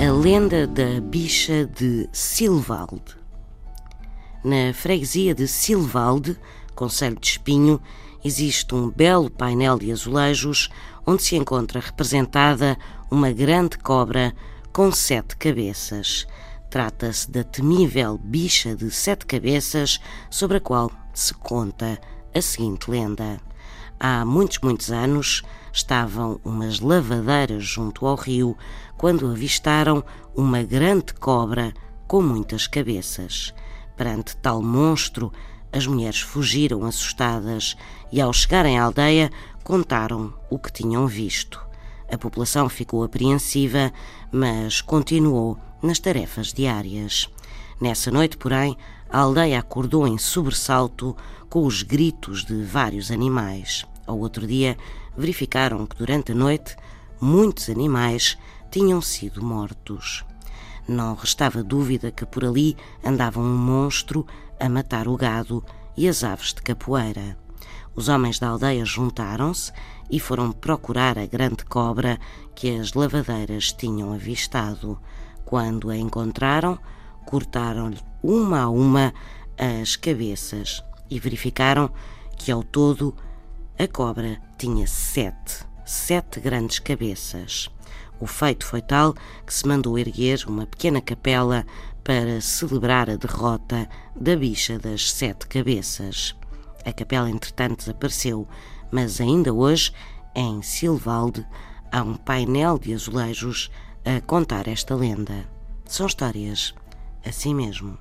A lenda da bicha de Silvalde. Na freguesia de Silvalde, Conselho de Espinho, existe um belo painel de azulejos onde se encontra representada uma grande cobra com sete cabeças. Trata-se da temível bicha de sete cabeças sobre a qual se conta a seguinte lenda. Há muitos, muitos anos estavam umas lavadeiras junto ao rio quando avistaram uma grande cobra com muitas cabeças. Perante tal monstro, as mulheres fugiram assustadas e, ao chegarem à aldeia, contaram o que tinham visto. A população ficou apreensiva, mas continuou nas tarefas diárias. Nessa noite, porém, a aldeia acordou em sobressalto com os gritos de vários animais. Ao outro dia, verificaram que durante a noite muitos animais tinham sido mortos. Não restava dúvida que por ali andava um monstro a matar o gado e as aves de capoeira. Os homens da aldeia juntaram-se e foram procurar a grande cobra que as lavadeiras tinham avistado. Quando a encontraram, cortaram-lhe uma a uma as cabeças e verificaram que ao todo a cobra tinha sete, sete grandes cabeças. O feito foi tal que se mandou erguer uma pequena capela para celebrar a derrota da bicha das sete cabeças. A capela, entretanto, desapareceu, mas ainda hoje, em Silvalde, há um painel de azulejos a contar esta lenda. São histórias assim mesmo.